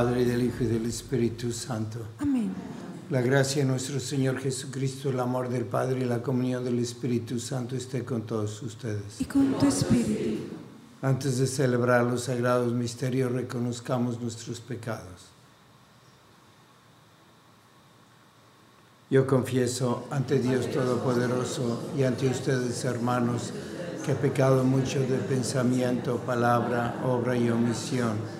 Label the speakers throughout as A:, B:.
A: Padre, del Hijo y del Espíritu Santo.
B: Amén.
A: La gracia de nuestro Señor Jesucristo, el amor del Padre y la comunión del Espíritu Santo esté con todos ustedes.
B: Y con tu Espíritu.
A: Antes de celebrar los sagrados misterios, reconozcamos nuestros pecados. Yo confieso ante Dios Todopoderoso y ante ustedes, hermanos, que he pecado mucho de pensamiento, palabra, obra y omisión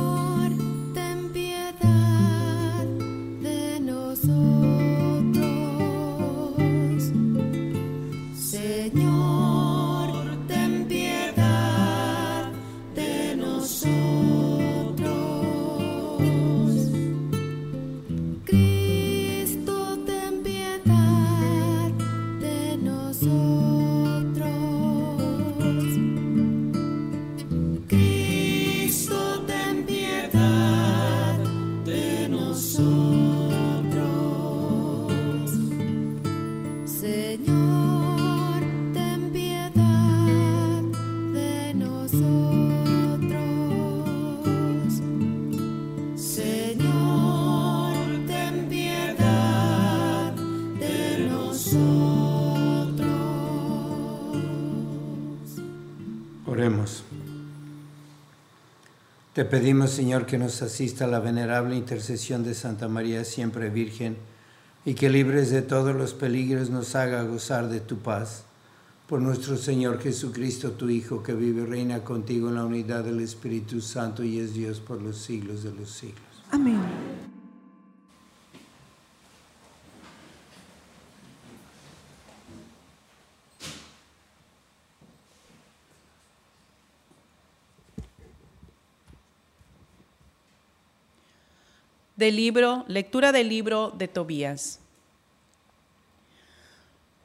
A: Te pedimos, Señor, que nos asista a la venerable intercesión de Santa María, siempre Virgen, y que libres de todos los peligros nos haga gozar de tu paz. Por nuestro Señor Jesucristo, tu Hijo, que vive y reina contigo en la unidad del Espíritu Santo y es Dios por los siglos de los siglos.
B: Amén.
C: Libro, lectura del libro de Tobías.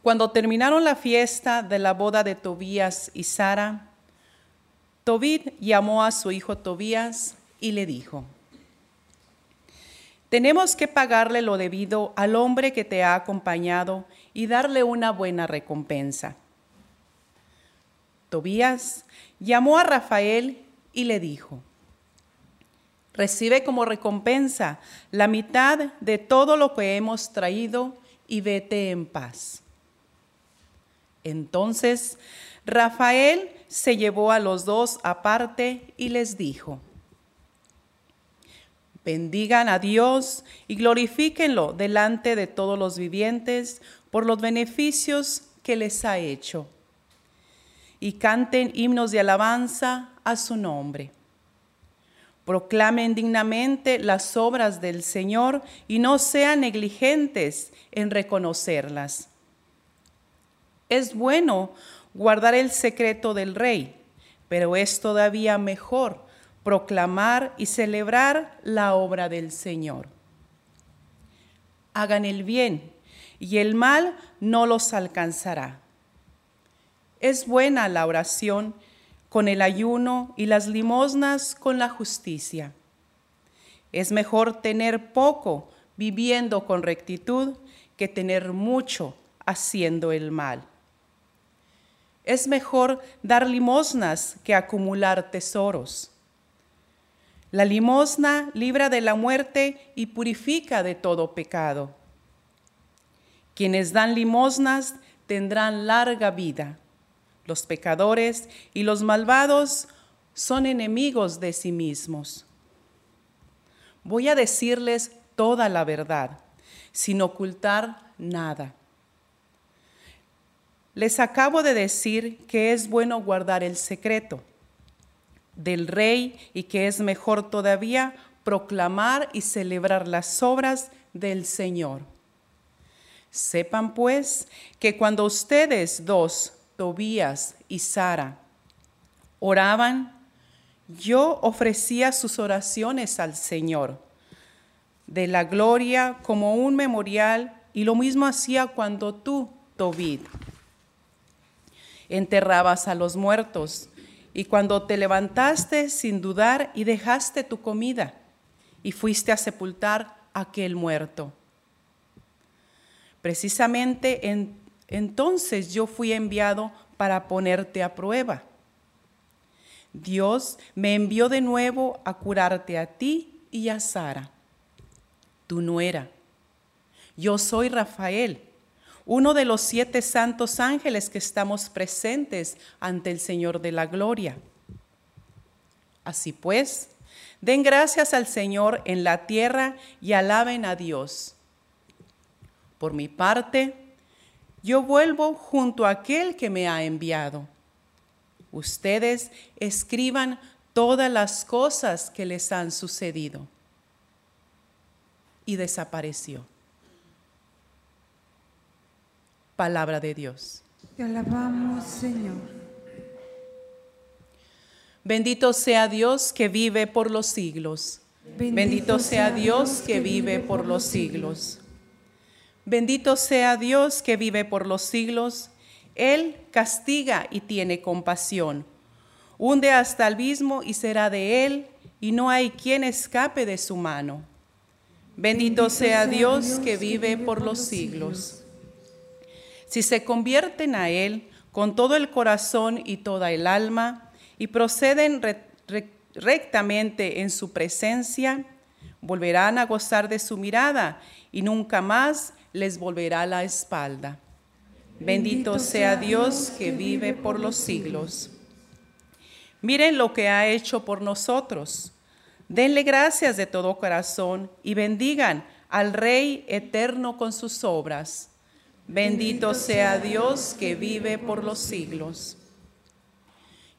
C: Cuando terminaron la fiesta de la boda de Tobías y Sara, Tobit llamó a su hijo Tobías y le dijo, tenemos que pagarle lo debido al hombre que te ha acompañado y darle una buena recompensa. Tobías llamó a Rafael y le dijo, Recibe como recompensa la mitad de todo lo que hemos traído y vete en paz. Entonces Rafael se llevó a los dos aparte y les dijo, bendigan a Dios y glorifíquenlo delante de todos los vivientes por los beneficios que les ha hecho. Y canten himnos de alabanza a su nombre. Proclamen dignamente las obras del Señor y no sean negligentes en reconocerlas. Es bueno guardar el secreto del rey, pero es todavía mejor proclamar y celebrar la obra del Señor. hagan el bien, y el mal no los alcanzará. Es buena la oración con el ayuno y las limosnas con la justicia. Es mejor tener poco viviendo con rectitud que tener mucho haciendo el mal. Es mejor dar limosnas que acumular tesoros. La limosna libra de la muerte y purifica de todo pecado. Quienes dan limosnas tendrán larga vida. Los pecadores y los malvados son enemigos de sí mismos. Voy a decirles toda la verdad, sin ocultar nada. Les acabo de decir que es bueno guardar el secreto del rey y que es mejor todavía proclamar y celebrar las obras del Señor. Sepan pues que cuando ustedes dos, Tobías y Sara, oraban, yo ofrecía sus oraciones al Señor de la gloria como un memorial y lo mismo hacía cuando tú, Tobit, enterrabas a los muertos y cuando te levantaste sin dudar y dejaste tu comida y fuiste a sepultar aquel muerto. Precisamente en, entonces yo fui enviado para ponerte a prueba. Dios me envió de nuevo a curarte a ti y a Sara, tu nuera. Yo soy Rafael uno de los siete santos ángeles que estamos presentes ante el Señor de la Gloria. Así pues, den gracias al Señor en la tierra y alaben a Dios. Por mi parte, yo vuelvo junto a aquel que me ha enviado. Ustedes escriban todas las cosas que les han sucedido. Y desapareció. Palabra de Dios.
B: Te alabamos, Señor.
C: Bendito sea Dios que vive por los siglos. Bendito, sea Dios que vive por los siglos. Bendito sea Dios que vive por los siglos. Él castiga y tiene compasión. Hunde hasta el abismo y será de él, y no hay quien escape de su mano. Bendito sea Dios que vive por los siglos. Si se convierten a Él con todo el corazón y toda el alma y proceden rectamente en su presencia, volverán a gozar de su mirada y nunca más les volverá la espalda. Bendito sea Dios que vive por los siglos. Miren lo que ha hecho por nosotros. Denle gracias de todo corazón y bendigan al Rey eterno con sus obras. Bendito sea Dios que vive por los siglos.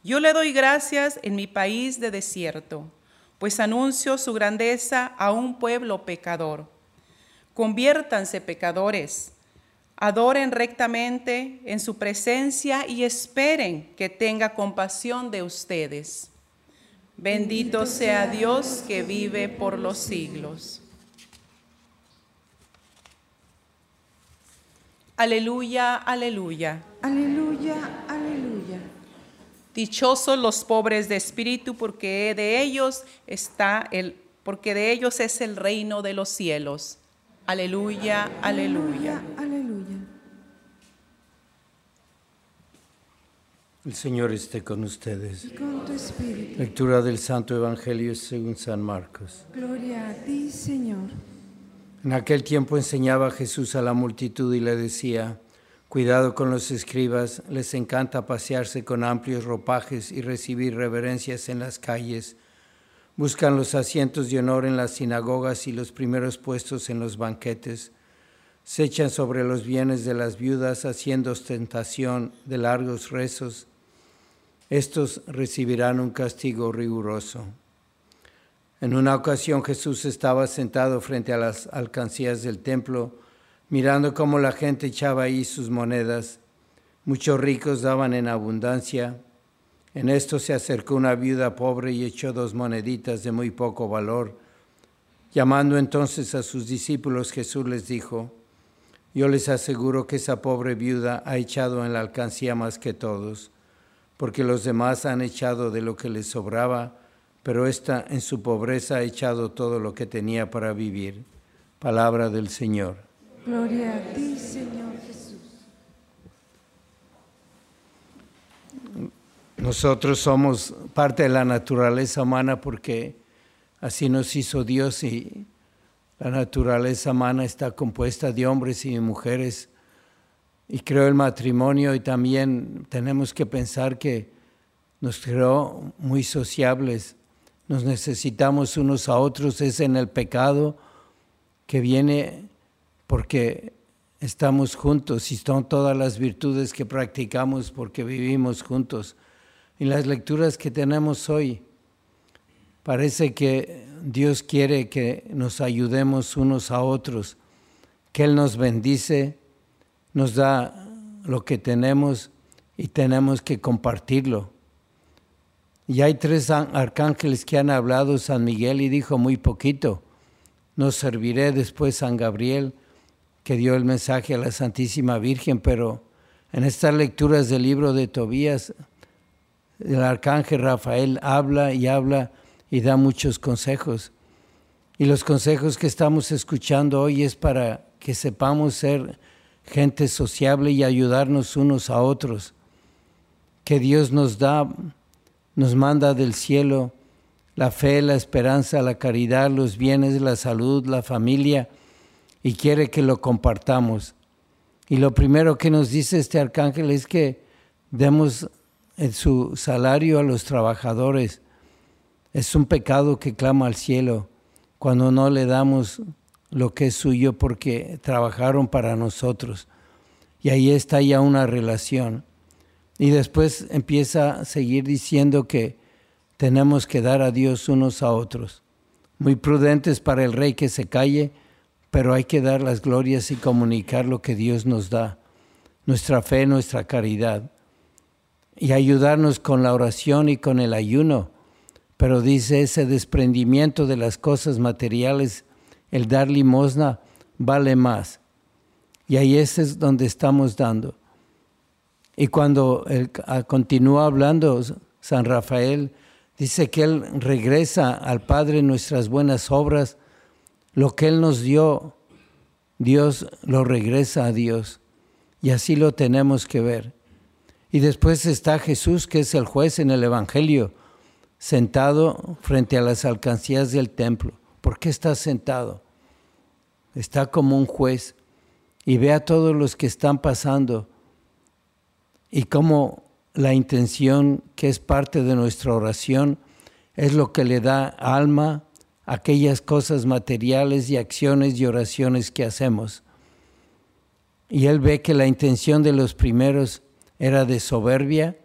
C: Yo le doy gracias en mi país de desierto, pues anuncio su grandeza a un pueblo pecador. Conviértanse pecadores, adoren rectamente en su presencia y esperen que tenga compasión de ustedes. Bendito sea Dios que vive por los siglos. Aleluya, aleluya.
B: Aleluya, aleluya.
C: Dichosos los pobres de espíritu, porque de ellos está el porque de ellos es el reino de los cielos. Aleluya, aleluya.
B: Aleluya.
A: El Señor esté con ustedes.
B: Y con tu espíritu.
A: Lectura del Santo Evangelio según San Marcos.
B: Gloria a ti, Señor.
A: En aquel tiempo enseñaba Jesús a la multitud y le decía, Cuidado con los escribas, les encanta pasearse con amplios ropajes y recibir reverencias en las calles. Buscan los asientos de honor en las sinagogas y los primeros puestos en los banquetes. Se echan sobre los bienes de las viudas haciendo ostentación de largos rezos. Estos recibirán un castigo riguroso. En una ocasión Jesús estaba sentado frente a las alcancías del templo, mirando cómo la gente echaba ahí sus monedas. Muchos ricos daban en abundancia. En esto se acercó una viuda pobre y echó dos moneditas de muy poco valor. Llamando entonces a sus discípulos, Jesús les dijo, yo les aseguro que esa pobre viuda ha echado en la alcancía más que todos, porque los demás han echado de lo que les sobraba, pero ésta en su pobreza ha echado todo lo que tenía para vivir. Palabra del Señor.
B: Gloria a ti, Señor Jesús.
A: Nosotros somos parte de la naturaleza humana porque así nos hizo Dios y la naturaleza humana está compuesta de hombres y de mujeres. Y creó el matrimonio y también tenemos que pensar que nos creó muy sociables, nos necesitamos unos a otros, es en el pecado que viene porque estamos juntos y son todas las virtudes que practicamos porque vivimos juntos. Y las lecturas que tenemos hoy, parece que Dios quiere que nos ayudemos unos a otros, que Él nos bendice, nos da lo que tenemos y tenemos que compartirlo. Y hay tres arcángeles que han hablado, San Miguel y dijo muy poquito, nos serviré después San Gabriel, que dio el mensaje a la Santísima Virgen, pero en estas lecturas del libro de Tobías, el arcángel Rafael habla y habla y da muchos consejos. Y los consejos que estamos escuchando hoy es para que sepamos ser gente sociable y ayudarnos unos a otros. Que Dios nos da, nos manda del cielo la fe, la esperanza, la caridad, los bienes, la salud, la familia, y quiere que lo compartamos. Y lo primero que nos dice este arcángel es que demos su salario a los trabajadores. Es un pecado que clama al cielo cuando no le damos lo que es suyo porque trabajaron para nosotros. Y ahí está ya una relación. Y después empieza a seguir diciendo que tenemos que dar a Dios unos a otros. Muy prudentes para el rey que se calle, pero hay que dar las glorias y comunicar lo que Dios nos da, nuestra fe, nuestra caridad, y ayudarnos con la oración y con el ayuno. Pero dice ese desprendimiento de las cosas materiales, el dar limosna, vale más. Y ahí ese es donde estamos dando. Y cuando él continúa hablando San Rafael, Dice que Él regresa al Padre nuestras buenas obras. Lo que Él nos dio, Dios lo regresa a Dios. Y así lo tenemos que ver. Y después está Jesús, que es el juez en el Evangelio, sentado frente a las alcancías del templo. ¿Por qué está sentado? Está como un juez y ve a todos los que están pasando y cómo la intención que es parte de nuestra oración es lo que le da alma a aquellas cosas materiales y acciones y oraciones que hacemos. Y él ve que la intención de los primeros era de soberbia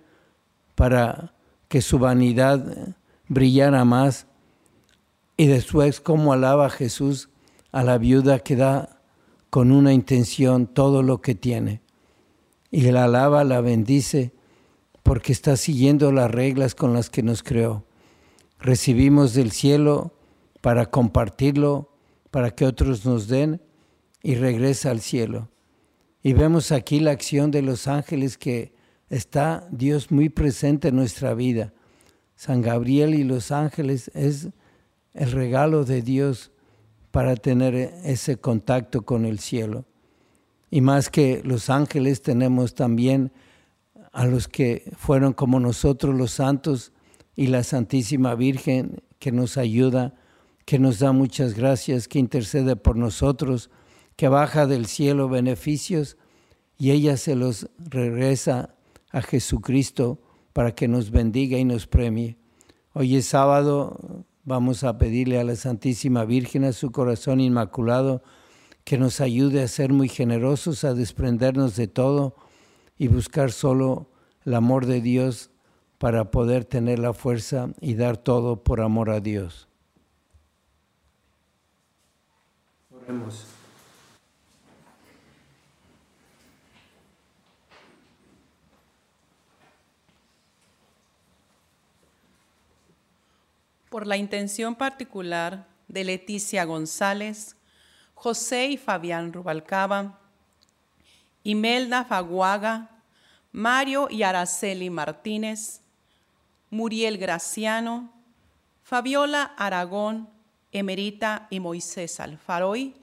A: para que su vanidad brillara más. Y después cómo alaba Jesús a la viuda que da con una intención todo lo que tiene. Y la alaba, la bendice porque está siguiendo las reglas con las que nos creó. Recibimos del cielo para compartirlo, para que otros nos den y regresa al cielo. Y vemos aquí la acción de los ángeles que está Dios muy presente en nuestra vida. San Gabriel y los ángeles es el regalo de Dios para tener ese contacto con el cielo. Y más que los ángeles tenemos también a los que fueron como nosotros los santos y la Santísima Virgen que nos ayuda, que nos da muchas gracias, que intercede por nosotros, que baja del cielo beneficios y ella se los regresa a Jesucristo para que nos bendiga y nos premie. Hoy es sábado, vamos a pedirle a la Santísima Virgen, a su corazón inmaculado, que nos ayude a ser muy generosos, a desprendernos de todo y buscar solo el amor de Dios para poder tener la fuerza y dar todo por amor a Dios. Oremos.
C: Por la intención particular de Leticia González, José y Fabián Rubalcaba, Imelda Faguaga, Mario y Araceli Martínez, Muriel Graciano, Fabiola Aragón, Emerita y Moisés Alfaroy,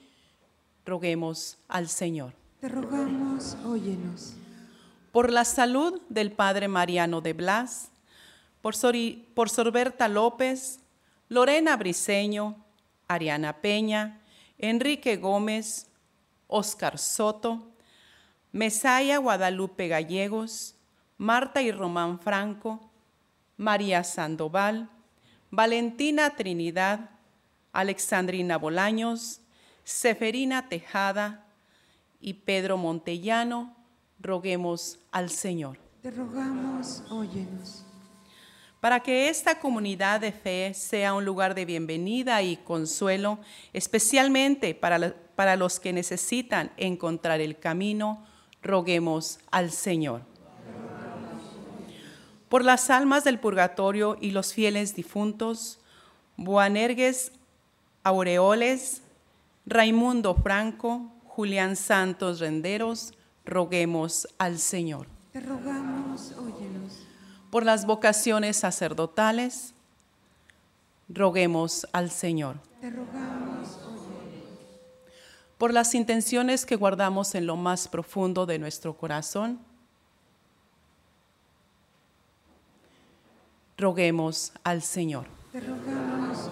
C: roguemos al Señor.
B: Te rogamos, óyenos.
C: Por la salud del Padre Mariano de Blas, por, Sorberta López, Lorena Briceño, Ariana Peña, Enrique Gómez, Oscar Soto, Mesaya Guadalupe Gallegos, Marta y Román Franco, María Sandoval, Valentina Trinidad, Alexandrina Bolaños, Seferina Tejada y Pedro Montellano, roguemos al Señor.
B: Te rogamos, óyenos.
C: Para que esta comunidad de fe sea un lugar de bienvenida y consuelo, especialmente para, para los que necesitan encontrar el camino, roguemos al Señor. Por las almas del purgatorio y los fieles difuntos, Boanergues Aureoles, Raimundo Franco, Julián Santos Renderos, roguemos al Señor
B: Te rogamos, óyenos.
C: Por las vocaciones sacerdotales, roguemos al Señor.
B: Te rogamos.
C: Por las intenciones que guardamos en lo más profundo de nuestro corazón, roguemos al Señor.
B: Te rogamos.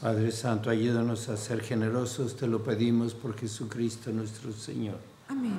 A: Padre Santo, ayúdanos a ser generosos, te lo pedimos por Jesucristo nuestro Señor.
B: Amén.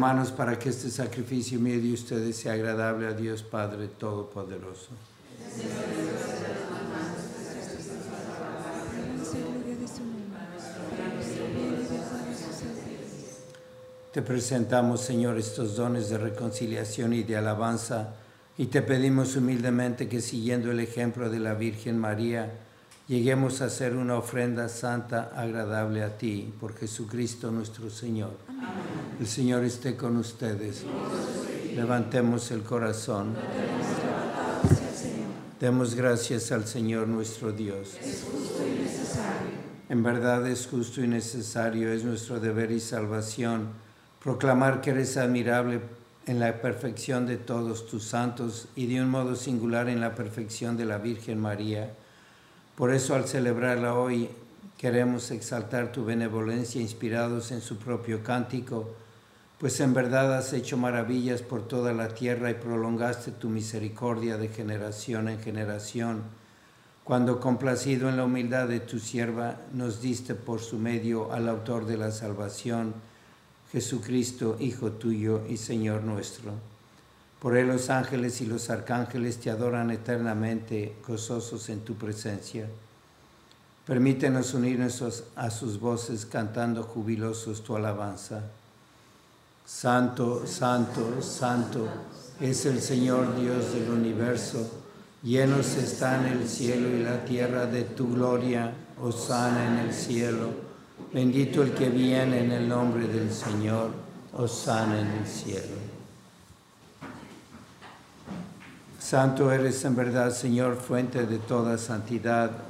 A: Hermanos para que este sacrificio mío de ustedes sea agradable a Dios Padre Todopoderoso. Te presentamos, Señor, estos dones de reconciliación y de alabanza y te pedimos humildemente que siguiendo el ejemplo de la Virgen María, lleguemos a hacer una ofrenda santa agradable a ti, por Jesucristo nuestro Señor. El Señor esté con ustedes. Levantemos el corazón. Demos gracias al Señor nuestro Dios. En verdad es justo y necesario, es nuestro deber y salvación proclamar que eres admirable en la perfección de todos tus santos y de un modo singular en la perfección de la Virgen María. Por eso al celebrarla hoy queremos exaltar tu benevolencia inspirados en su propio cántico, pues en verdad has hecho maravillas por toda la tierra y prolongaste tu misericordia de generación en generación cuando complacido en la humildad de tu sierva, nos diste por su medio al autor de la salvación, Jesucristo, Hijo tuyo y Señor nuestro. Por él los ángeles y los arcángeles te adoran eternamente, gozosos en tu presencia. Permítenos unirnos a sus voces cantando jubilosos tu alabanza. Santo, santo, santo es el Señor Dios del universo. Llenos están el cielo y la tierra de tu gloria. Osana en el cielo. Bendito el que viene en el nombre del Señor. Osana en el cielo. Santo eres en verdad, Señor, fuente de toda santidad.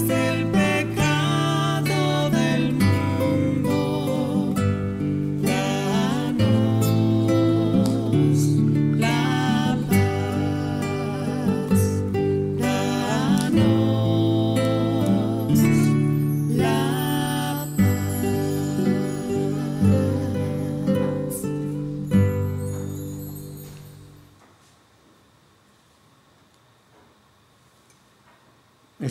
D: stay.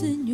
E: Señor,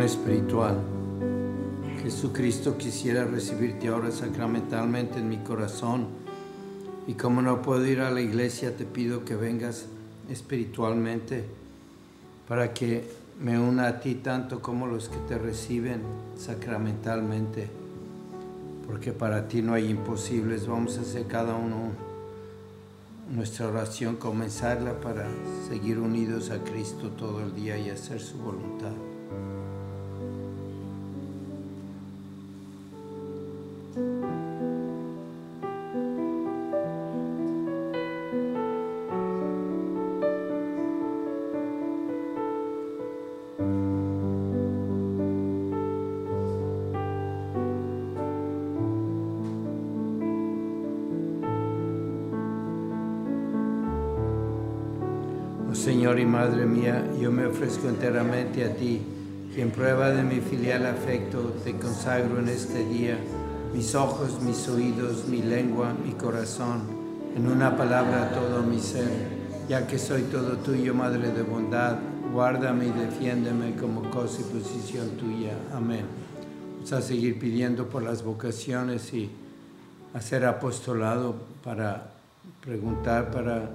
A: Espiritual. Jesucristo quisiera recibirte ahora sacramentalmente en mi corazón. Y como no puedo ir a la iglesia, te pido que vengas espiritualmente para que me una a ti tanto como los que te reciben sacramentalmente. Porque para ti no hay imposibles. Vamos a hacer cada uno nuestra oración, comenzarla para seguir unidos a Cristo todo el día y hacer su voluntad. Madre mía, yo me ofrezco enteramente a ti, y en prueba de mi filial afecto te consagro en este día mis ojos, mis oídos, mi lengua, mi corazón, en una palabra todo mi ser, ya que soy todo tuyo, Madre de bondad, guárdame y defiéndeme como cosa y posición tuya. Amén. Vamos a seguir pidiendo por las vocaciones y hacer apostolado para preguntar, para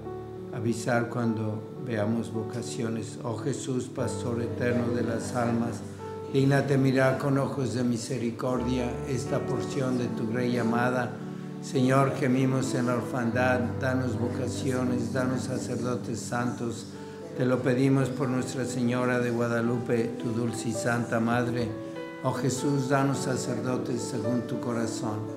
A: avisar cuando veamos vocaciones. Oh Jesús, Pastor eterno de las almas, dignate mirar con ojos de misericordia esta porción de tu Grey amada. Señor, gemimos en la orfandad, danos vocaciones, danos sacerdotes santos. Te lo pedimos por Nuestra Señora de Guadalupe, tu dulce y santa Madre. Oh Jesús, danos sacerdotes según tu corazón.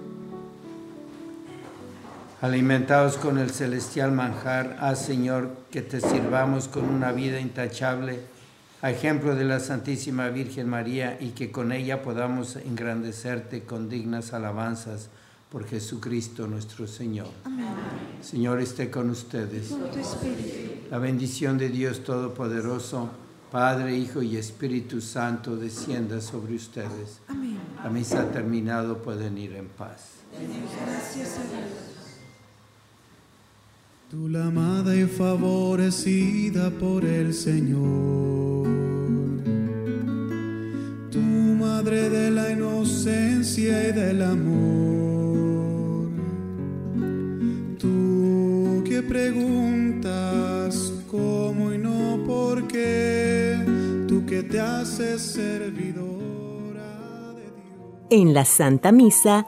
A: Alimentados con el celestial manjar, haz Señor que te sirvamos con una vida intachable, a ejemplo de la Santísima Virgen María, y que con ella podamos engrandecerte con dignas alabanzas por Jesucristo nuestro Señor. Señor esté con ustedes.
B: Con tu espíritu.
A: La bendición de Dios Todopoderoso, Padre, Hijo y Espíritu Santo, descienda sobre ustedes.
B: Amén.
A: La misa ha terminado, pueden ir en paz.
B: Gracias a Dios.
F: Tú la amada y favorecida por el Señor. Tu madre de la inocencia y del amor. Tú que preguntas cómo y no por qué. Tú que te haces servidora de Dios.
G: En la Santa Misa